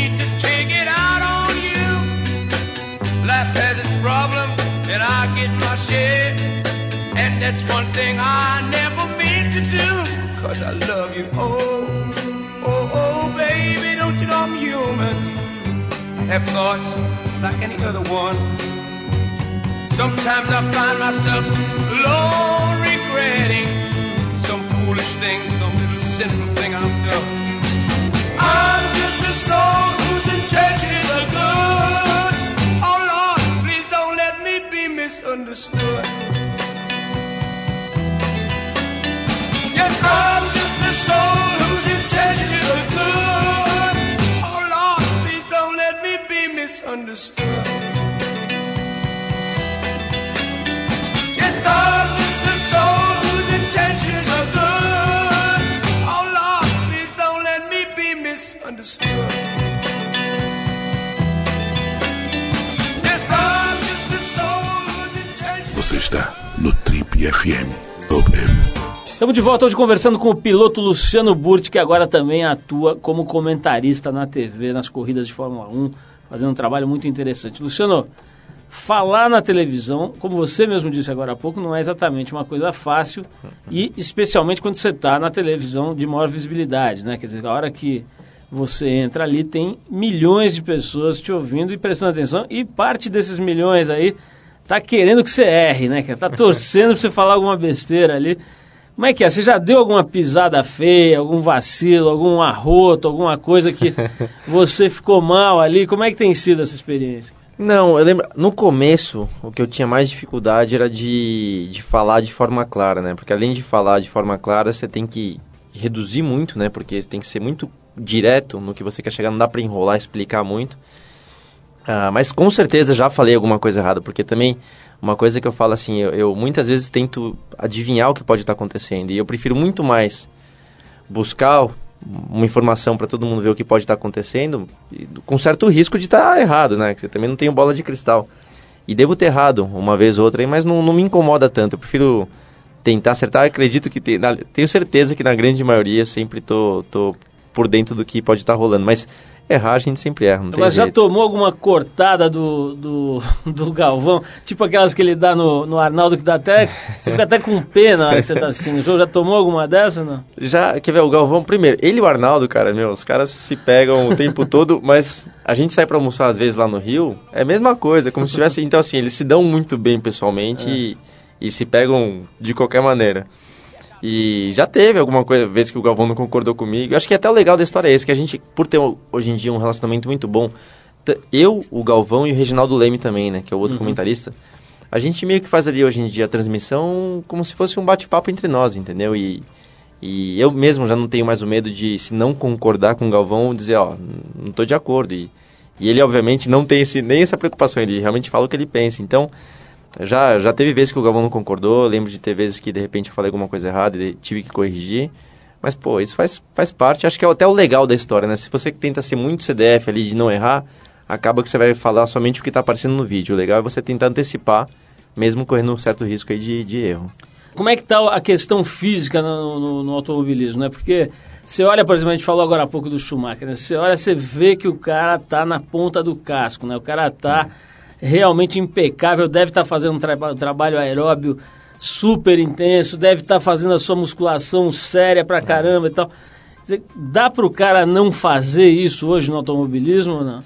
Life has its problems, and I get my share. And that's one thing I never mean to do, cause I love you. Oh, oh, oh, baby, don't you know I'm human? I have thoughts like any other one. Sometimes I find myself alone regretting some foolish thing, some little sinful thing I've done. I'm just a soul whose intentions are good. Misunderstood. Yes, I'm just a soul whose intentions are good. Oh Lord, please don't let me be misunderstood. Você está no Trip FM. Estamos de volta hoje conversando com o piloto Luciano Burti, que agora também atua como comentarista na TV, nas corridas de Fórmula 1, fazendo um trabalho muito interessante. Luciano, falar na televisão, como você mesmo disse agora há pouco, não é exatamente uma coisa fácil, e especialmente quando você está na televisão de maior visibilidade, né? Quer dizer, a hora que você entra ali, tem milhões de pessoas te ouvindo e prestando atenção, e parte desses milhões aí tá querendo que você erre, né? Tá torcendo pra você falar alguma besteira ali. Como é que é? Você já deu alguma pisada feia, algum vacilo, algum arroto, alguma coisa que você ficou mal ali? Como é que tem sido essa experiência? Não, eu lembro, no começo, o que eu tinha mais dificuldade era de, de falar de forma clara, né? Porque além de falar de forma clara, você tem que reduzir muito, né? Porque você tem que ser muito direto no que você quer chegar, não dá pra enrolar, explicar muito. Ah, mas com certeza já falei alguma coisa errada, porque também uma coisa que eu falo assim, eu, eu muitas vezes tento adivinhar o que pode estar acontecendo e eu prefiro muito mais buscar uma informação para todo mundo ver o que pode estar acontecendo, com certo risco de estar errado, né? Que você também não tem bola de cristal. E devo ter errado uma vez ou outra, mas não, não me incomoda tanto. Eu prefiro tentar acertar. Eu acredito que te- na- tenho certeza que na grande maioria sempre tô, tô por dentro do que pode estar rolando, mas errar a gente sempre erra, não tem Mas já jeito. tomou alguma cortada do, do, do Galvão? Tipo aquelas que ele dá no, no Arnaldo, que dá até. Você fica até com pena na hora que você tá assistindo o jogo. Já tomou alguma dessa, não? Já, quer ver, o Galvão, primeiro, ele e o Arnaldo, cara, meu, os caras se pegam o tempo todo, mas a gente sai pra almoçar às vezes lá no Rio, é a mesma coisa, como se tivesse, então assim, eles se dão muito bem pessoalmente e, e se pegam de qualquer maneira. E já teve alguma coisa, vez que o Galvão não concordou comigo, acho que até o legal da história é esse, que a gente, por ter hoje em dia um relacionamento muito bom, eu, o Galvão e o Reginaldo Leme também, né, que é o outro comentarista, a gente meio que faz ali hoje em dia a transmissão como se fosse um bate-papo entre nós, entendeu? E, e eu mesmo já não tenho mais o medo de, se não concordar com o Galvão, dizer, ó, não estou de acordo. E, e ele, obviamente, não tem esse, nem essa preocupação, ele realmente fala o que ele pensa. Então, já, já teve vezes que o Galvão não concordou, lembro de ter vezes que, de repente, eu falei alguma coisa errada e tive que corrigir. Mas, pô, isso faz, faz parte, acho que é até o legal da história, né? Se você tenta ser muito CDF ali, de não errar, acaba que você vai falar somente o que está aparecendo no vídeo. O legal é você tentar antecipar, mesmo correndo um certo risco aí de, de erro. Como é que está a questão física no, no- no automobilismo, né? Porque você olha, por exemplo, a gente falou agora há pouco do Schumacher, né? Você olha, você vê que o cara tá na ponta do casco, né? O cara tá realmente impecável, deve estar fazendo um traba- trabalho aeróbio super intenso, deve estar fazendo a sua musculação séria pra caramba e tal. Dizer, dá pro cara não fazer isso hoje no automobilismo ou não?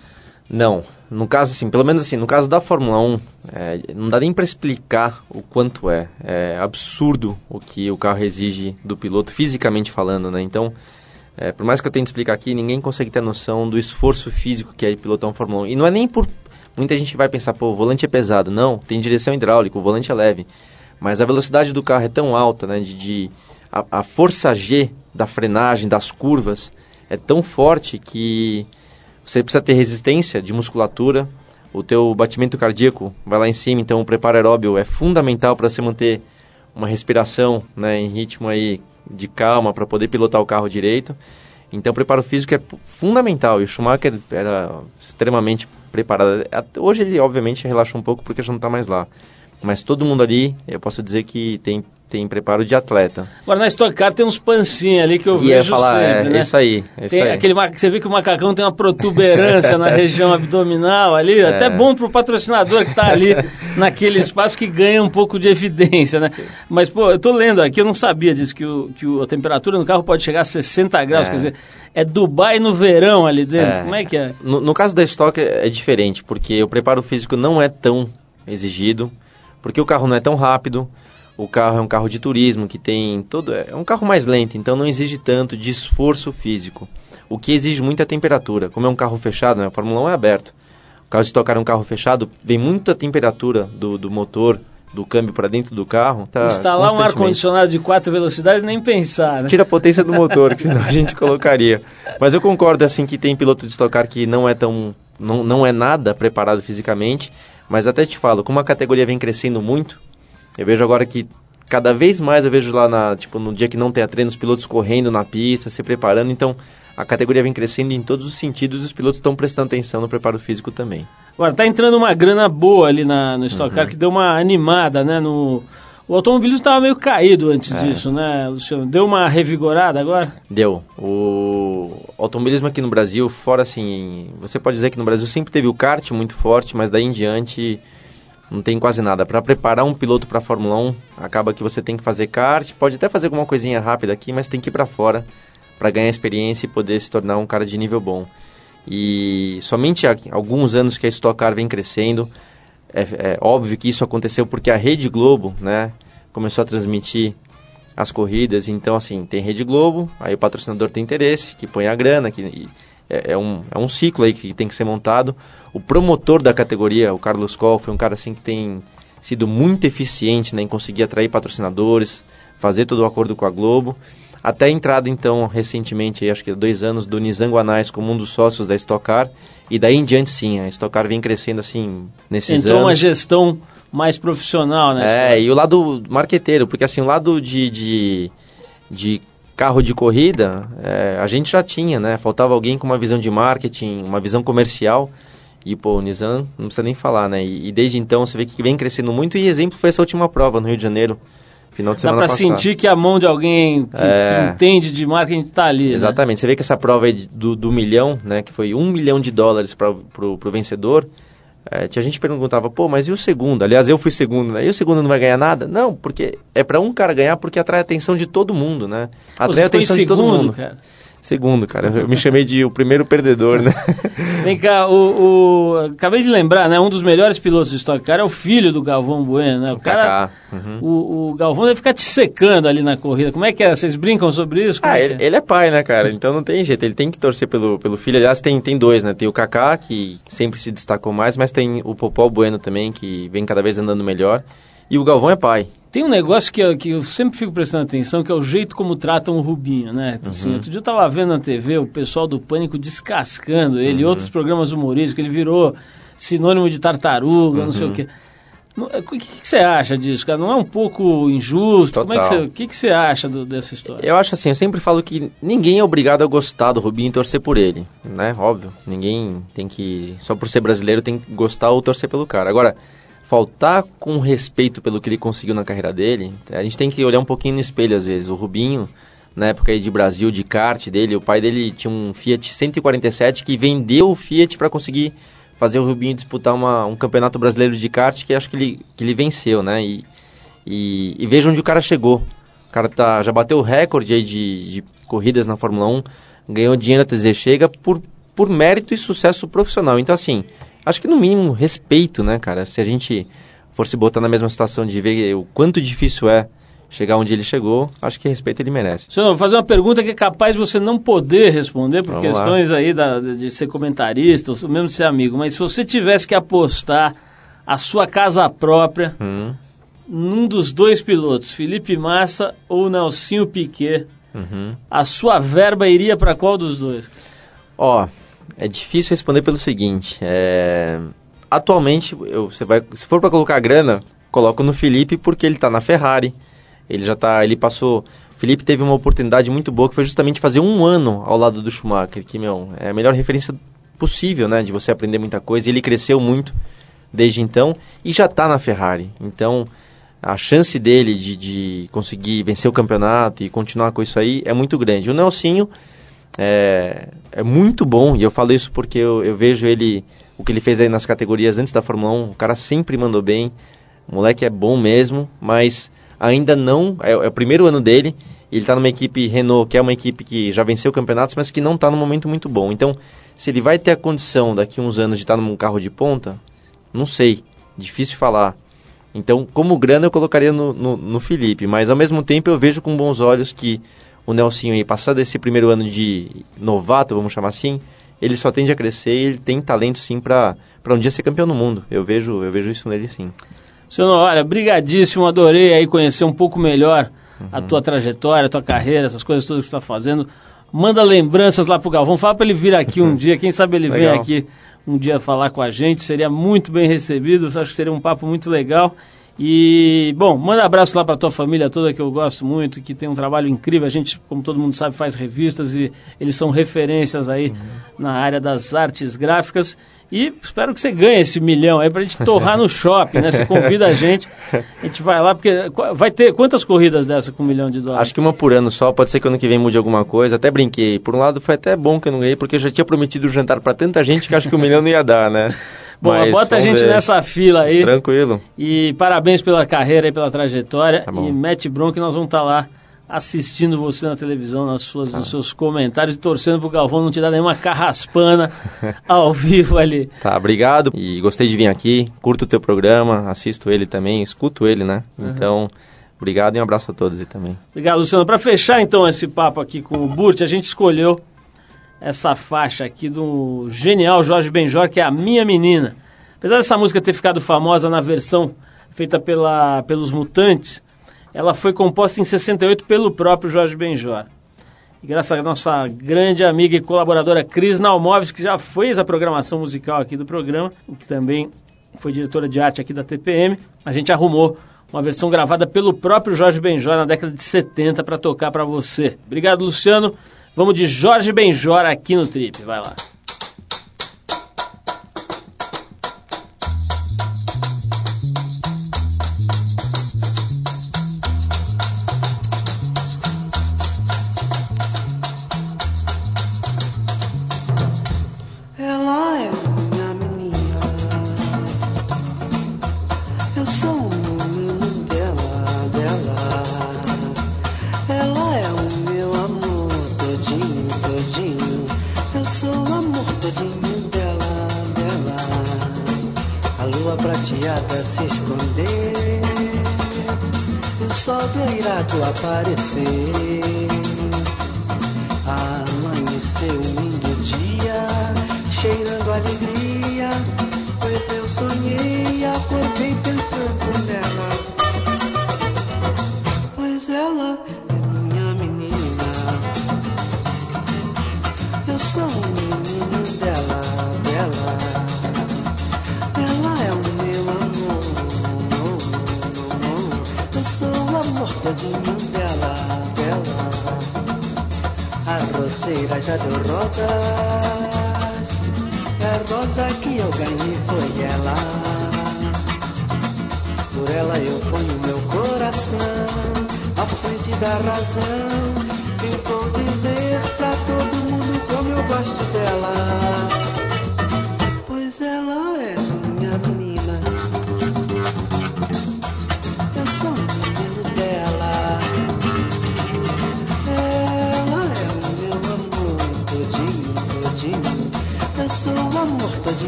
Não, no caso assim, pelo menos assim, no caso da Fórmula 1, é, não dá nem para explicar o quanto é. É absurdo o que o carro exige do piloto, fisicamente falando, né? Então, é, por mais que eu tente explicar aqui, ninguém consegue ter noção do esforço físico que é pilotar um Fórmula 1. E não é nem por... Muita gente vai pensar, pô, o volante é pesado. Não, tem direção hidráulica, o volante é leve. Mas a velocidade do carro é tão alta, né? De, de a, a força G da frenagem, das curvas, é tão forte que Você precisa ter resistência de musculatura, o teu batimento cardíaco vai lá em cima, então o preparo aeróbio é fundamental para você manter uma respiração né, em ritmo aí de calma para poder pilotar o carro direito. Então o preparo físico é fundamental e o Schumacher era extremamente preparado. Até Hoje ele obviamente relaxa um pouco porque já não está mais lá. Mas todo mundo ali, eu posso dizer que tem, tem preparo de atleta. Agora na Stock Car tem uns pancinhos ali que eu ia vejo falar, sempre, é, né? isso aí, é isso Tem aí. aquele você vê que o macacão tem uma protuberância na região abdominal ali, É. até bom pro patrocinador que está ali naquele espaço que ganha um pouco de evidência, né? Mas, pô, eu tô lendo aqui, eu não sabia disso, que, o, que o- a temperatura no carro pode chegar a 60 graus, É. quer dizer, é Dubai no verão ali dentro, É. como é que é? No, no caso da Stock é é diferente, porque o preparo físico não é tão exigido, porque o carro não é tão rápido, o carro é um carro de turismo que tem todo. É um carro mais lento, então não exige tanto de esforço físico. O que exige muito é a temperatura. Como é um carro fechado, né? a Fórmula 1 é aberto. O carro de Stock Car é um carro fechado, vem muita temperatura do, do motor, do câmbio para dentro do carro. Tá Instalar um ar-condicionado de quatro velocidades, nem pensar, né? Tira a potência do motor, que senão a gente colocaria. Mas eu concordo, assim, que tem piloto de Stock Car que não é tão... Não, não é nada preparado fisicamente, mas até te falo, como a categoria vem crescendo muito, eu vejo agora que cada vez mais eu vejo lá, na, tipo, no dia que não tem treino, os pilotos correndo na pista, se preparando, então a categoria vem crescendo em todos os sentidos e os pilotos estão prestando atenção no preparo físico também. Agora, tá entrando uma grana boa ali na, no Stock Uhum. Car, que deu uma animada, né? No, o automobilismo estava meio caído antes É. disso, né, Luciano? Deu uma revigorada agora? Deu. O automobilismo aqui no Brasil, fora assim, você pode dizer que no Brasil sempre teve o kart muito forte, mas daí em diante não tem quase nada. Para preparar um piloto para a Fórmula 1, acaba que você tem que fazer kart, pode até fazer alguma coisinha rápida aqui, mas tem que ir para fora para ganhar experiência e poder se tornar um cara de nível bom. E somente há alguns anos que a Stock Car vem crescendo. É, é óbvio que isso aconteceu porque a Rede Globo, né, começou a transmitir as corridas. Então, assim, tem Rede Globo, aí o patrocinador tem interesse, que põe a grana, que é, é um, é um ciclo aí que tem que ser montado. O promotor da categoria, o Carlos Coll, foi um cara assim que tem sido muito eficiente né, em conseguir atrair patrocinadores, fazer todo o acordo com a Globo. Até a entrada, então, recentemente, acho que há dois anos, do Nizam Guanais como um dos sócios da Stock Car. E daí em diante, sim, a Stock Car vem crescendo assim nesses Entrou anos. uma gestão mais profissional, né? É, e o lado marqueteiro, porque assim, o lado de, de, de carro de corrida, é, a gente já tinha, né? Faltava alguém com uma visão de marketing, uma visão comercial. E, pô, o Nissan, não precisa nem falar, né? E, e desde então você vê que vem crescendo muito. E exemplo foi essa última prova no Rio de Janeiro, final de Dá semana pra passada. sentir que a mão de alguém que, É. que entende de marketing tá ali, né? Exatamente. Você vê que essa prova do, do milhão, né? Que foi um milhão de dólares para pro, pro vencedor. É, tinha gente perguntava, pô, mas e o segundo? Aliás, eu fui segundo, né? E o segundo não vai ganhar nada? Não, porque é para um cara ganhar porque atrai a atenção de todo mundo, né? Atrai a atenção de todo segundo, mundo. cara. Segundo, cara. Eu me chamei de o primeiro perdedor, né? Vem cá, o, o- acabei de lembrar, né? Um dos melhores pilotos de Stock Car é o filho do Galvão Bueno, né? O, cara, Kaká. Uhum. o, o Galvão deve ficar te secando ali na corrida. Como é que é? Vocês brincam sobre isso? Como Ah, é ele, é? ele é pai, né, cara? Então não tem jeito. Ele tem que torcer pelo, pelo filho. Aliás, tem, tem dois, né? Tem o Kaká, que sempre se destacou mais, mas tem o Popó Bueno também, que vem cada vez andando melhor. E o Galvão é pai. Tem um negócio que, eu- que eu sempre fico prestando atenção, que é o jeito como tratam o Rubinho, né? Assim, Uhum. Outro dia eu tava vendo na TV o pessoal do Pânico descascando ele, Uhum. outros programas humorísticos, ele virou sinônimo de tartaruga, não Uhum. sei o quê. Não, é, O que, que você acha disso, cara? Não é um pouco injusto? Como é que Total. você, o que, que você acha do- dessa história? Eu acho assim, eu sempre falo que ninguém é obrigado a gostar do Rubinho e torcer por ele, né? Óbvio, ninguém tem que, só por ser brasileiro, tem que gostar ou torcer pelo cara. Agora, faltar com respeito pelo que ele conseguiu na carreira dele, a gente tem que olhar um pouquinho no espelho às vezes. O Rubinho, na época de Brasil, de kart dele, o pai dele tinha um Fiat 147 que vendeu o Fiat para conseguir fazer o Rubinho disputar uma, um campeonato brasileiro de kart que acho que ele, que ele venceu, né? E, e, e veja onde o cara chegou. O cara tá, já bateu o recorde aí de, de corridas na Fórmula 1, ganhou dinheiro até dizer chega por, por mérito e sucesso profissional. Então, assim, acho que no mínimo respeito, né, cara? Se a gente for se botar na mesma situação de ver o quanto difícil é chegar onde ele chegou, acho que respeito ele merece. Senhor, vou fazer uma pergunta que é capaz de você não poder responder por Vamos lá. questões aí da- de ser comentarista, ou mesmo de ser amigo, mas se você tivesse que apostar a sua casa própria Hum, num dos dois pilotos, Felipe Massa ou Nelsinho Piquet, uhum. a sua verba iria para qual dos dois? Ó, é difícil responder pelo seguinte. É, atualmente, eu, você vai, se for para colocar grana, coloco no Felipe porque ele está na Ferrari. Ele já tá, ele passou. O Felipe teve uma oportunidade muito boa que foi justamente fazer um ano ao lado do Schumacher, que meu, é a melhor referência possível, né, de você aprender muita coisa. Ele cresceu muito desde então e já está na Ferrari. Então, a chance dele de, de conseguir vencer o campeonato e continuar com isso aí é muito grande. O Nelsinho é, é muito bom, e eu falo isso porque eu, eu, vejo ele, o que ele fez aí nas categorias antes da Fórmula 1, o cara sempre mandou bem, o moleque é bom mesmo, mas ainda não, é, é o primeiro ano dele, ele está numa equipe Renault, que é uma equipe que já venceu campeonatos, mas que não está num momento muito bom. Então, se ele vai ter a condição daqui uns anos de estar tá num carro de ponta, não sei, difícil falar. Então, como grana, eu colocaria no, no, no Felipe, mas ao mesmo tempo eu vejo com bons olhos que o Nelsinho aí, passado esse primeiro ano de novato, vamos chamar assim, ele só tende a crescer e ele tem talento sim para um dia ser campeão no mundo. Eu vejo, eu vejo isso nele sim. Senhor, olha, brigadíssimo, adorei aí conhecer um pouco melhor uhum. a tua trajetória, a tua carreira, essas coisas todas que você está fazendo. Manda lembranças lá pro Galvão, fala para ele vir aqui um dia, quem sabe ele vem aqui um dia falar com a gente, seria muito bem recebido, acho que seria um papo muito legal. E, bom, manda um abraço lá para tua família toda que eu gosto muito, que tem um trabalho incrível. A gente, como todo mundo sabe, faz revistas e eles são referências aí uhum. na área das artes gráficas. E espero que você ganhe esse milhão aí pra gente torrar no shopping, né? Você convida a gente, a gente vai lá, porque vai ter quantas corridas dessa com um milhão de dólares? Acho que uma por ano só, pode ser que ano que vem mude alguma coisa. Até brinquei. Por um lado foi até bom que eu não ganhei, porque eu já tinha prometido jantar para tanta gente que acho que o um milhão não ia dar, né? Bom, Mas, bota a gente ver. nessa fila aí. Tranquilo. E parabéns pela carreira e pela trajetória. Tá e mete bronca e nós vamos estar tá lá assistindo você na televisão, nas suas, tá. nos seus comentários e torcendo pro Galvão não te dar nenhuma carraspana ao vivo ali. Tá, obrigado. E gostei de vir aqui, curto o teu programa, assisto ele também, escuto ele, né? Uhum. Então, obrigado e um abraço a todos aí também. Obrigado, Luciano. Para fechar então esse papo aqui com o Burt, a gente escolheu essa faixa aqui do genial Jorge Benjor, que é a Minha Menina. Apesar dessa música ter ficado famosa na versão feita pela, pelos Mutantes, ela foi composta em 68 pelo próprio Jorge Benjor. E graças à nossa grande amiga e colaboradora Cris Nalmoves, que já fez a programação musical aqui do programa, que também foi diretora de arte aqui da TPM, a gente arrumou uma versão gravada pelo próprio Jorge Benjor na década de 70 para tocar para você. Obrigado, Luciano. Vamos de Jorge Benjor aqui no Trip. Vai lá.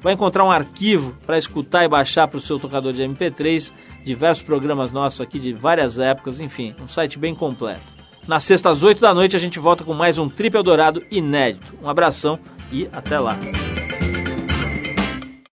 Vai encontrar um arquivo para escutar e baixar para o seu tocador de MP3, diversos programas nossos aqui de várias épocas, enfim, um site bem completo. Na sexta às 8 da noite a gente volta com mais um Trip Eldorado inédito. Um abração e até lá.